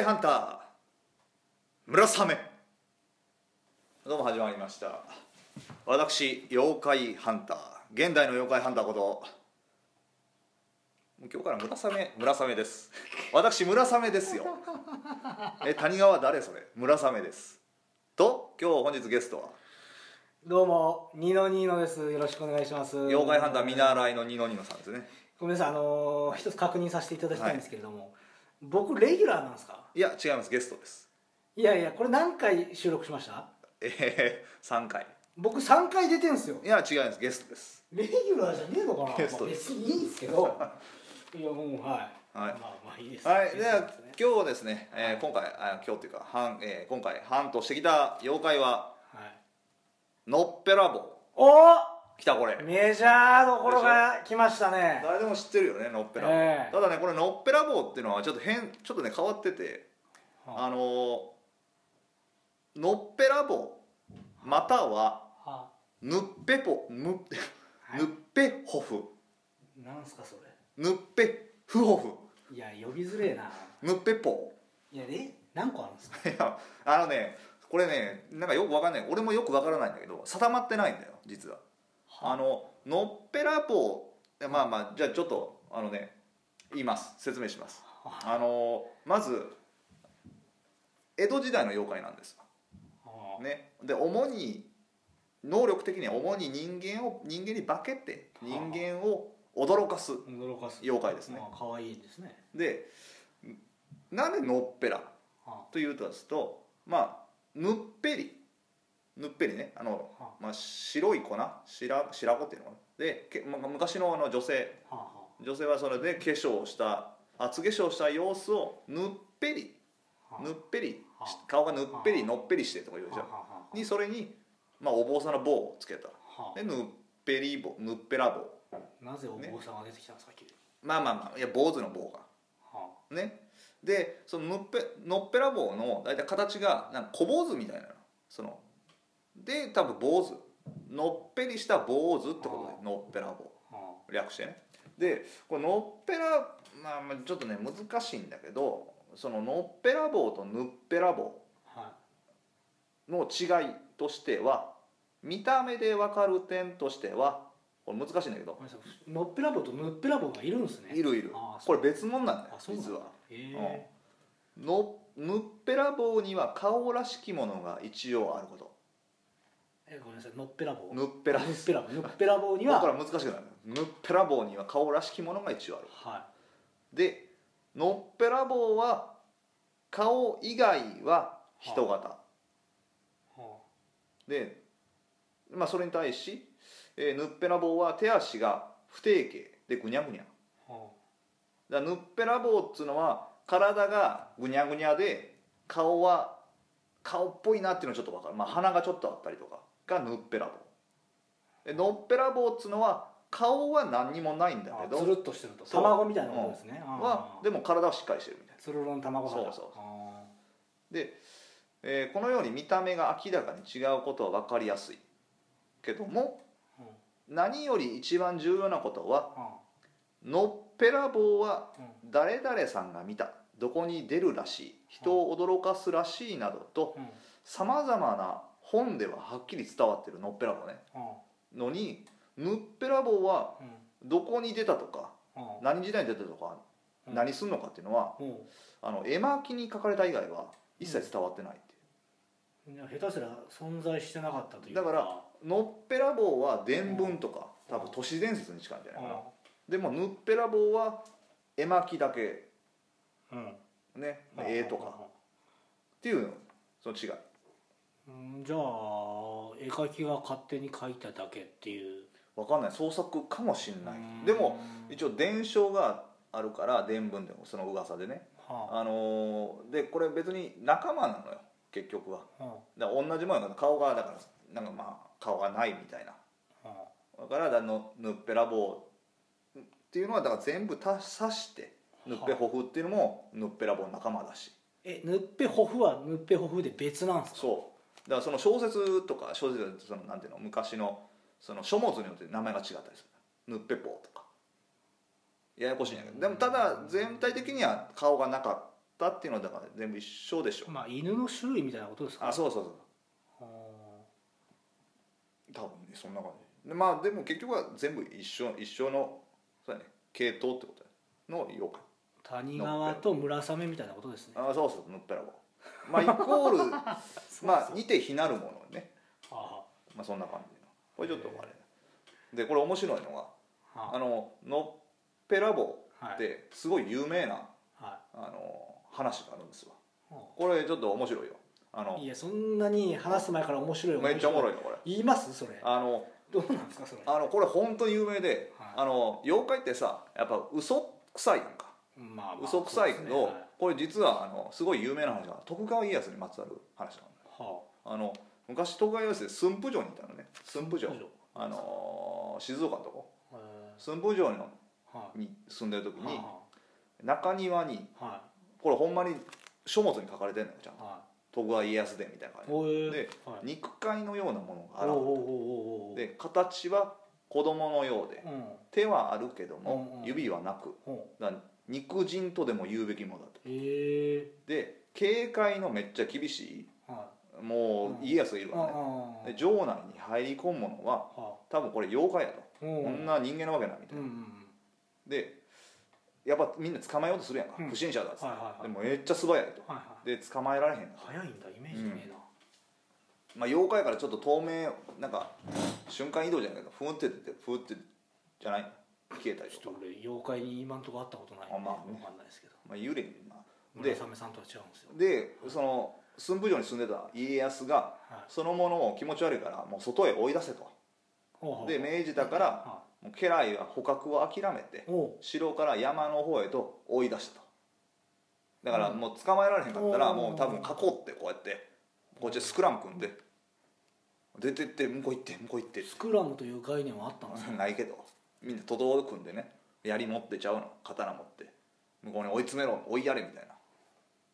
怪ハンター村雨。どうも始まりました。私妖怪ハンター。現代の妖怪ハンターこと今日から村雨村雨です。私村雨ですよ。え谷川誰それ？村雨です。と今日本日ゲストは？どうもニノニノです。よろしくお願いします。妖怪ハンター見習いのニノニノさんですね。ごめんなさいあのー一つ確認させていただきたいんですけれども、僕レギュラーなんですか？いや違います。ゲストです。いやいやこれ何回収録しました？えー、3回。僕3回出てんすよ。いや違います。ゲストです。レギュラーじゃねえのかな、ゲストまあ別にいいんですけど。いやもうはい、はい。まあまあいいです。はい、では今日ですね、えー今回あ今日っていうか半、えー今回ハントしてきた妖怪ははい。のっぺらぼう。お来たこれ。メジャーどころが来ましたね。誰でも知ってるよねのっぺらぼう、ええ。ただねこれのっぺらぼうっていうのはちょっと変ちょっとね変わっててはあ。のーのっぺらぼうまたははぬっぺぽぬはい。ぬっぺほふ。なんすかそれ。ぬっぺふほふ。いや呼びづれえな。ぬっぺぽ。いやえ？何個あるんですか？いやあのねこれねなんかよくわかんない。俺もよくわからないんだけど定まってないんだよ実はあののっぺらぼうまあまあじゃあちょっとあのね言います。説明します。あ。のまず江戸時代の妖怪なんです。はあ。ね。で主に能力的には主に人間を人間に化けて人間を驚かす妖怪ですね。まあ可愛いですね。でなんでのっぺらはというとですとまあぬっぺりぬっぺりねあの、はまあ、白い粉白白子っていうのかな。でけ、まあ、昔のあの女性。あは女性はそれで化粧をした厚化粧した様子をぬっぺり。あはあ。ぬっぺりはあ。顔がぬっぺりはあ。のっぺりしてとか言うじゃん。はあはあにそれに、まあ、お坊さんの棒をつけた。はでぬっぺり棒ぬっぺら棒あなぜお坊さんが出てきたんですか、まあまあまあいや坊主の棒が。はね。でそののっぺのっぺらぼうの大体形がなんか小坊主みたいなの。そので多分坊主。のっぺりした坊主ってことでのっぺらぼう。略してね。でこれのっぺらまあまあちょっとね難しいんだけどそののっぺらぼうとぬっぺらぼうの違いとしては見た目で分かる点としてはこれ難しいんだけど。のっぺらぼうとぬっぺらぼうがいるんですね。いるいる。これ別物なんだよ実は。へえのぬっぺらぼうには顔らしきものが一応あることえごめんなさい。のっぺらぼう。ぬっぺらぬっぺらぼう。ぬっぺらぼうには だから難しくない。ぬっぺらぼうには顔らしきものが一応ある。はでのっぺらぼうは顔以外は人型。い。はで、まあ、それに対し、えーぬっぺらぼうは手足が不定形でぐにゃぐにゃ。あはだからぬっぺらぼうっつうのは体がぐにゃぐにゃで顔は顔っぽいなっていうのはちょっと分かる、まあ、鼻がちょっとあったりとかがぬっぺらぼうでのっぺらぼうっつうのは顔は何にもないんだけどあつるっとしてると。そう。卵みたいなことですね、ああはでも体はしっかりしてるみたいつるるの卵肌。そうそうあなで、えーこのように見た目が明らかに違うことは分かりやすいけどもあ何より一番重要なことはあのっぺらぼうはうん誰々さんが見たどこに出るらしい人を驚かすらしいなどとうん。さまざまな本でははっきり伝わってるのっぺらぼうね。あのにぬっぺらぼうはうん。どこに出たとかあ何時代に出たとかうん。何すんのかっていうのはうん。あの絵巻に書かれた以外は一切伝わってないっていう。下手すら存在してなかったというだからのっぺらぼうは伝聞とか多分都市伝説に近いんじゃないかな。あでもぬっぺらぼうは絵巻だけうん。ね絵とか。っていうのその違いうんじゃあ絵描きが勝手に描いただけっていう。わかんない。創作かもしんない。うん。でも一応伝承があるから伝聞でもその噂でね。はあ。のーでこれ別に仲間なのよ。結局は。あ。はだから同じもんやから顔がだからなんかまあ顔がないみたいな。あ。はだからだのぬっぺらぼうっていうのはだから全部足さしてぬっぺほふっていうのもぬっぺらぼうの仲間だし。えぬっぺほふはぬっぺほふで別なんですか？そうだからその小説とか小説そのなんていうの昔のその書物によって名前が違ったりする。ぬっぺぽうとか。ややこしいんやけど。でもただ全体的には顔がなかっったっていうのはだから全部一緒でしょ。まあ犬の種類みたいなことですか？あそうそうそうあ多分ねそんな感じ。でまあでも結局は全部一緒一緒のそうやね系統ってことやの妖怪。ー谷川と村雨みたいなことですね。あそうそうのっぺらぼうまあイコール まあ似て非なるものね。あまあそんな感じの。これちょっとあれ。でこれ面白いのがああののっぺらぼうはい。ってすごい有名なはあの話があるんですわ。いこれちょっと面白いよ。あのいやそんなに話す前から面白いめっちゃおもろいいよこれ。言います？それ。あのどうなんですかそれ？あのこれ本当に有名で、はい。あの妖怪ってさやっぱ嘘くさいやんか。まあまあ嘘くさいけど、そうですねこれ実はあのすごい有名な話が徳川家康にまつわる話なのはあ。の昔徳川家康で駿府城にいたのね。駿府城。あの静岡のとこ。あへ駿府城のーはに住んでる時いには中庭にい。はこれほんまに書物に書かれてんのよちゃんと。い。は徳川家康伝みたいな感いおえじ。でではい。肉塊のようなものがおおお現おおおれてで形は子供のようで。うん。手はあるけどうんもうん。指はなく。だから肉人とでも言うべきものだと。で警戒のめっちゃ厳しはい。もう家康がいるあからねあで城内に入り込むものはは多分これ妖怪やと。あうん。こんな人間なわけないみたいな。うんうんでやっぱみんな捕まえようとするやんか。うん。不審者だっつってはいはいはい。でもめっちゃ素早いと。はいはい。で捕まえられへん早いんだイメージねえなまあ妖怪やからちょっと透明なんか瞬間移動じゃないけどふんってってふーってじゃない消えたりとか。妖怪に今んとこ会ったことないんであまあね。わかんないですけど。まあ幽霊にまあ。で村雨さんとは違うんですよ。でその駿府城に住んでた家康がはい。そのものを気持ち悪いからもう外へ追い出せと。ほうほうで命じたからはもう家来は捕獲を諦めて城から山の方へと追い出したと。だからもう捕まえられへんかったらう。んもう多分囲ってこうやってこっちでスクラム組んで出てって向こう行って向こう行って。スクラムという概念はあったんですか？ないけどみんな徒党組んでね槍持ってちゃうの刀持って。向こうに追い詰めろ追いやれみたい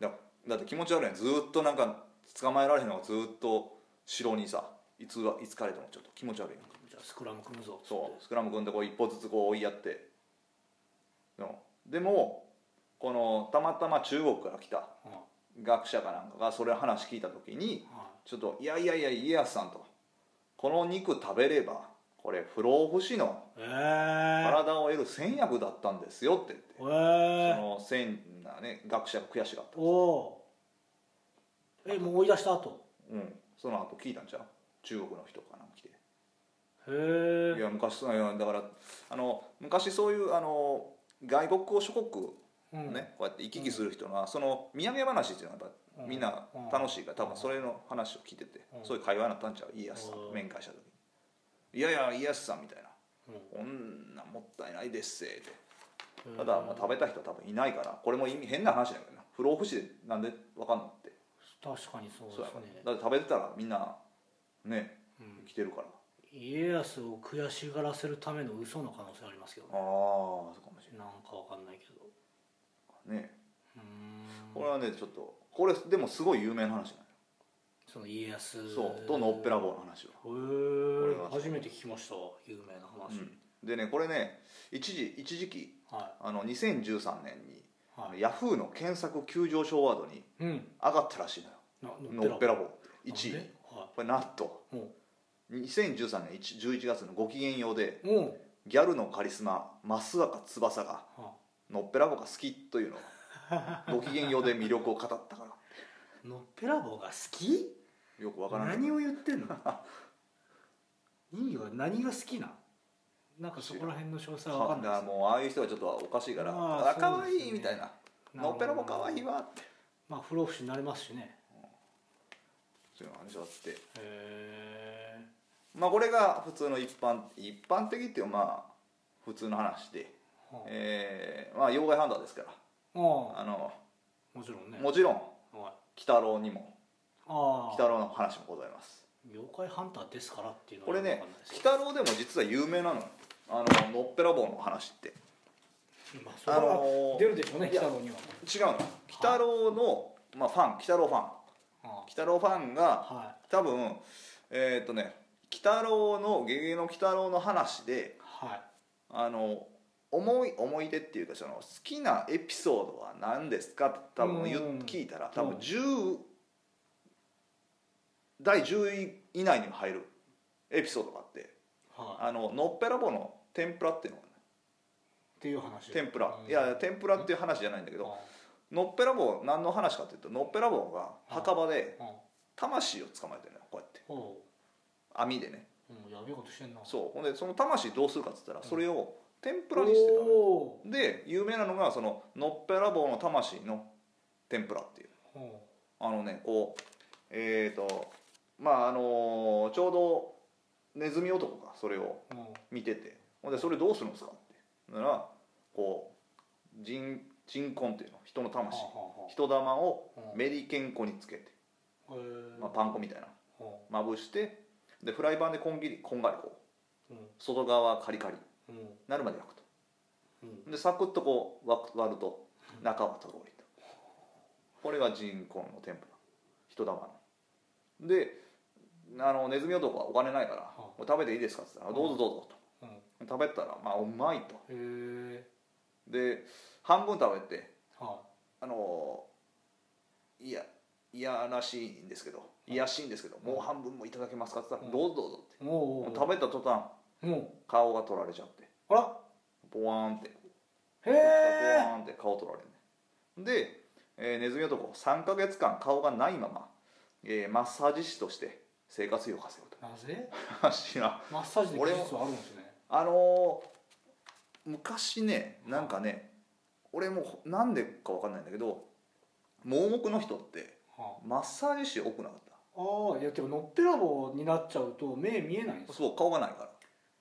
な。だだって気持ち悪いやん。ずーっとなんか捕まえられへんのがずーっと城にさいつはいつかれてもちょっと気持ち悪いじゃあスクラム組むぞ。そう。スクラム組んでこう一歩ずつこう追いやって。でもでもこのたまたま中国から来たは学者かなんかがそれ話聞いた時にちょっと「いやいやいや家康さん」と「この肉食べればこれ不老不死の体を得る戦薬だったんですよ」って言って、え。そえの戦なね学者が悔しがったおおーえもう追い出した後？うん。その後聞いたんちゃう？中国の人かな来て。へえ。いや昔そういやだからあの昔そういうあの外国諸国うん。ね、こうやって行き来する人が、その土産話っていうのはやっぱみんな楽しいから、多分それの話を聞いてて、うん。そういう会話になったんちゃう？家康さん、うん。面会した時に「いやいや家康さん」みたいな。うん「こんなんもったいないですせ」って。うん。ただ、まあ、食べた人は多分いないからこれも意味変な話だけどな。不老不死でなんでわかんのって。確かにそうですね。だって食べてたらみんなねうん。生きてるから。家康を悔しがらせるための嘘の可能性ありますけどああそうかもしれなんかわかんないけど。ないねこれはねちょっとこれでもすごい有名な話なその家康。そうとのっぺらぼうの話はへえ。初めて聞きましたわ有名な話、うん。でねこれね一時一時期はあの2013年に、い。はいヤフーの検索急上昇ワードにうん。上がったらしいのよ。なのっぺらぼう。1位。はこれなん。といも2013年1 11月のご機嫌ようでうもギャルのカリスマ増若翼がのっぺらぼうが好きというのがご機嫌ようで魅力を語ったから。のっぺらぼうが好き？よくわからない何を言ってんの？意味は何が好きななんかそこら辺の詳細は分かんだないもうああいう人はちょっとおかしいからあーあかわそうですね。いいみたいなのっぺらぼうかわいいわって。まあ不老不死になれますしね。そういう話があって。へえまあこれが普通の一般一般的っていうまあ普通の話で。はあ。えーまあ妖怪ハンターですから。あ。あのもちろんね。もちろん。はい。鬼太郎にも鬼太郎の話もございます。妖怪ハンターですからっていうのこれね鬼太郎でも実は有名なの。あののっぺらぼうの話って。まあそれはあのー出るでしょうねいや北野には。違うの。鬼太郎の、まあ、ファン鬼太郎ファン。鬼あ。太郎ファンがあは多分えーっとね鬼太郎の「ゲゲゲの鬼太郎」の話でいはい。あの思い思い出っていうかその好きなエピソードは何ですかって多分言聞いたら多分うん。10第10位以内に入るエピソードがあってはい。あののっぺらぼうの天ぷらっていうのがねっていう話。天ぷら。うん。いや天ぷらっていう話じゃないんだけどのっぺらぼう何の話かっていうとのっぺらぼうが墓場でうん。魂を捕まえてるのよこうやって。お網でね。ううんやべえことしてんな。そう。ほんでその魂どうするかっつったらそれを天ぷらにしてたで有名なのがそののっぺらぼうの魂の天ぷらっていう。あのねこうえっ、とまああのちょうどネズミ男がそれを見てて。ほんでそれどうするんですか？ってならこう人人魂っていうの人の魂。人玉をあメリケン粉につけて、まあ、パン粉みたいな。はまぶしてでフライパンでこんぎりこんがりこう。外側カリカリ。うん。なるまで焼くと。うん。でサクッとこう割割ると中はとろりと。これが人根の天ぷら。人玉の。であのネズミ男はお金ないからはあ「これ食べていいですか?」って言ったら「どうぞどうぞ」うん。と食べたらまあうまいと。で半分食べてはあ。のいやいやらしいんですけどい。やしいんですけどもう半分もいただけますかって言ったら「どうぞどうぞ」って。食べた途端も顔が取られちゃって。うあら。ボワーンって。へボえワーンって顔取られるねで、えーネズミ男3ヶ月間顔がないまま、えーマッサージ師として生活費を稼ぐなぜ？と 知らん。マッサージで技術はあるんですね。あのー昔ねなんかね俺もなんでか分かんないんだけど盲目の人ってはマッサージ師多くなかった。あああいやてかのっぺらぼうになっちゃうと目見えないんですよ。そう顔がないから。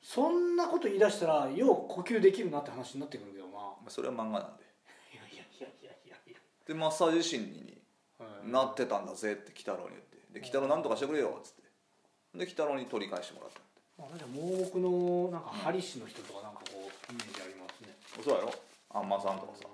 そんなこと言い出したらよう呼吸できるなって話になってくるけどな。それは漫画なんで。いやいやいやいやいや。でマッサージ師にはい。なってたんだぜって鬼太郎に言ってで鬼太郎なんとかしてくれよっつって。で鬼太郎に取り返してもらった。まあ、確かに盲目のなんか針師の人とかなんかこうイメージありますね。そうやろ？あんまさんとかさ。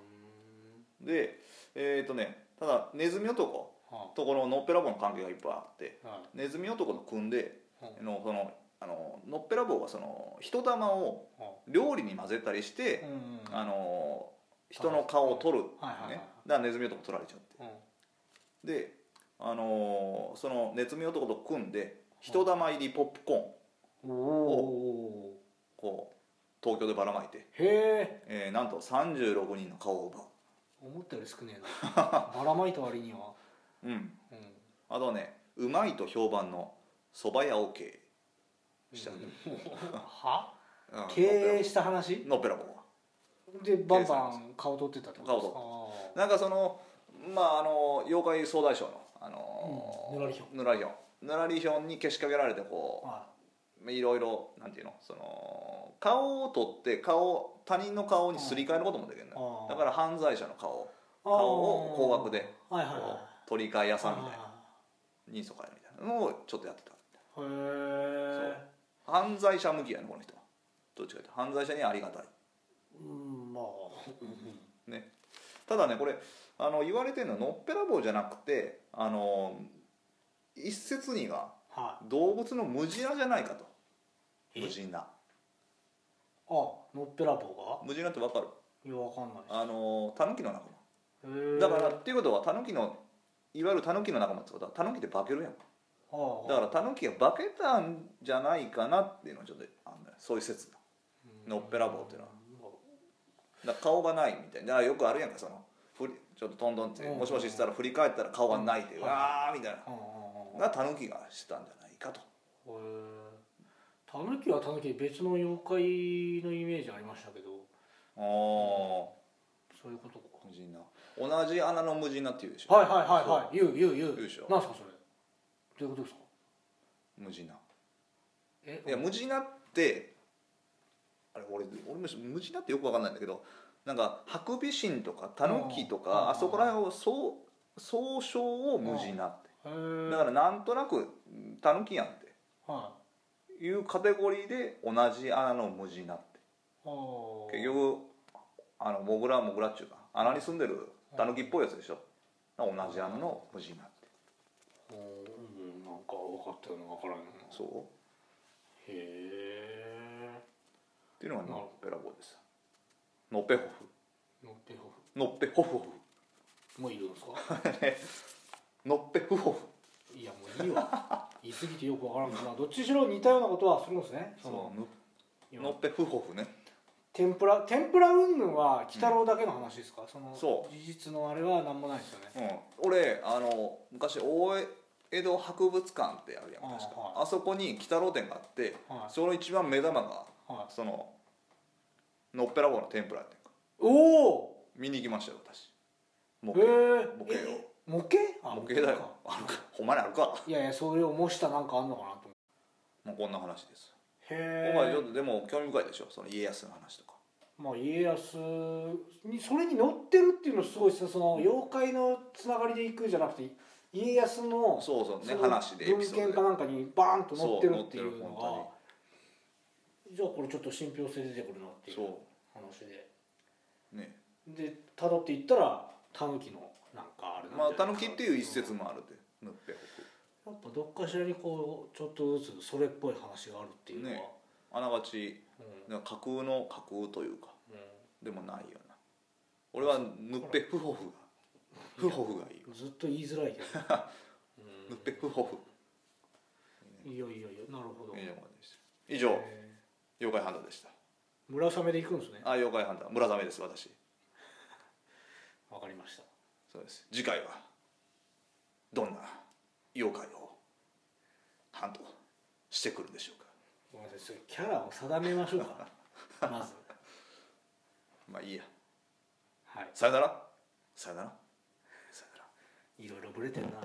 でえっ、とねただネズミ男はとこののっぺらぼうの関係がいっぱいあってあはネズミ男と組んでいのそのあののっぺらぼうはその人玉をは料理に混ぜたりしいて、うんあの人の顔を取る、ね。だからネズミ男取られちゃってうん。であのそのネズミ男と組んで人玉入りポップコーンおおこう東京でばらまいて、へええーなんと36人の顔を奪う。思ったより少ねえな。ばらまいた割には。うん。うん。あとねうまいと評判の蕎麦屋を経営した、は？うん。経営した話？のっぺらぼうは。でバンバン顔取ってたってことですか？顔なんかそのまああの妖怪総大将のあのうん。ぬらりひょぬらりひょん。ぬらりひょんにけしかけられてこあうい。ろいろなんていうの？その顔を取って顔他人の顔にすり替えることもできるのよ。あだから犯罪者の顔。あ顔を高額ではいはいはこう取り替え屋さんみたいな。あ人相変えるみたいなのをちょっとやってた。ー。へえ犯罪者向きやねこの人。はどっちかというと。犯罪者にはありがたい。うんまあ。うん。ね。ただねこれあの言われてるのはのっぺらぼうじゃなくてあの一説にはは動物のムジナじゃないかと。え？ムジナ。いあのっぺらぼうが？ムジナってわかる？いやわかんない。あのタヌキの仲間。だからっていうことはタヌキのいわゆるタヌキの仲間ってことはタヌキって化けるやん。はあだからタヌキが化けたんじゃないかなっていうのはちょっとあんだよ。そういう説のっぺらぼうっていうのは。だ顔がないみたいな。よくあるやんかそのちょっとトントンってうん。もしもししたら振り返ったら顔がないってうわーみたいながタヌキがしたんじゃないかと。タヌキはタヌキで別の妖怪のイメージありましたけど。ああそういうことか。無人な。同じ穴の無人なって言うでしょ。はいはいはいはい。言う言う言う。言うでしょ。なんすかそれ。どういうことですか？無人な。え？いや無人なってあれ俺俺も無人なってよく分かんないんだけどなんかハクビシンとかタヌキとうん。かあそこら辺を総総称を無人なって。だからなんとなくタヌキやんって。はい。うカテゴリーで同じ穴の無人なって。結局あのモグラはモグラっちゅうか。穴に住んでるタヌキっぽいやつでしょ。同じ穴の無人なって。うんなんか分かったような分からんそう。へえっていうのがらぼうですノッペホフノッペホノッペホフホフもういるんですか？フノッペフホフいやもういいわ。言い過ぎてよくわからんけどまあどっちにしろ似たようなことはするんですね。そのそう今ノッペフホフね。天ぷら天ぷら云々は鬼太郎だけの話ですか、そのそう。事実のあれは何もないですよね。うん、俺あの昔大江戸博物館ってあるやん確か。ああ,、はい。そこに鬼太郎店があって、はい。その一番目玉がはい。そののっぺらぼうの天ぷらっておお。見に行きましたよ私。模へ型え。模型を。え模型？あ模型だよ。あるか。ほんまにあるか。いやいやそういう模したなんかあんのかなと思もうこんな話です。うへお前ちょっえとでも興味深いでしょ？その家康の話とか。まあ家康にそれに乗ってるっていうのすごいですねその妖怪のつながりでいくんじゃなくて家康のそうそうね話でエ文献かなんかにバーンと載ってるっていうの本がじゃあこれちょっと信憑性出てくるなっていうそ話で。うね。で辿っていったらタヌキのなんかあれまあタヌキいっていう一説もあるで。ぬっぺほやっぱどっかしらにこうちょっとずつそれっぽい話があるっていうのは、ね。くあながちうん。架空の架空というかうでもないよな。俺はぬっぺフホフがフホフがいい。ずっと言いづらいけど、ぬっぺフホフうん、いやいやいやなるほど。以上でした。以上。え妖怪ハンターでした。ー村雨で行くんですね。あ妖怪ハンター。村雨です私。わかりました。そうです。次回はどんな妖怪をハントしてくるんでしょうか。ごめんなさい。キャラを定めましょうか。まず。まあいいや。はい。さよなら。さよなら。さよなら。いろいろブレてるな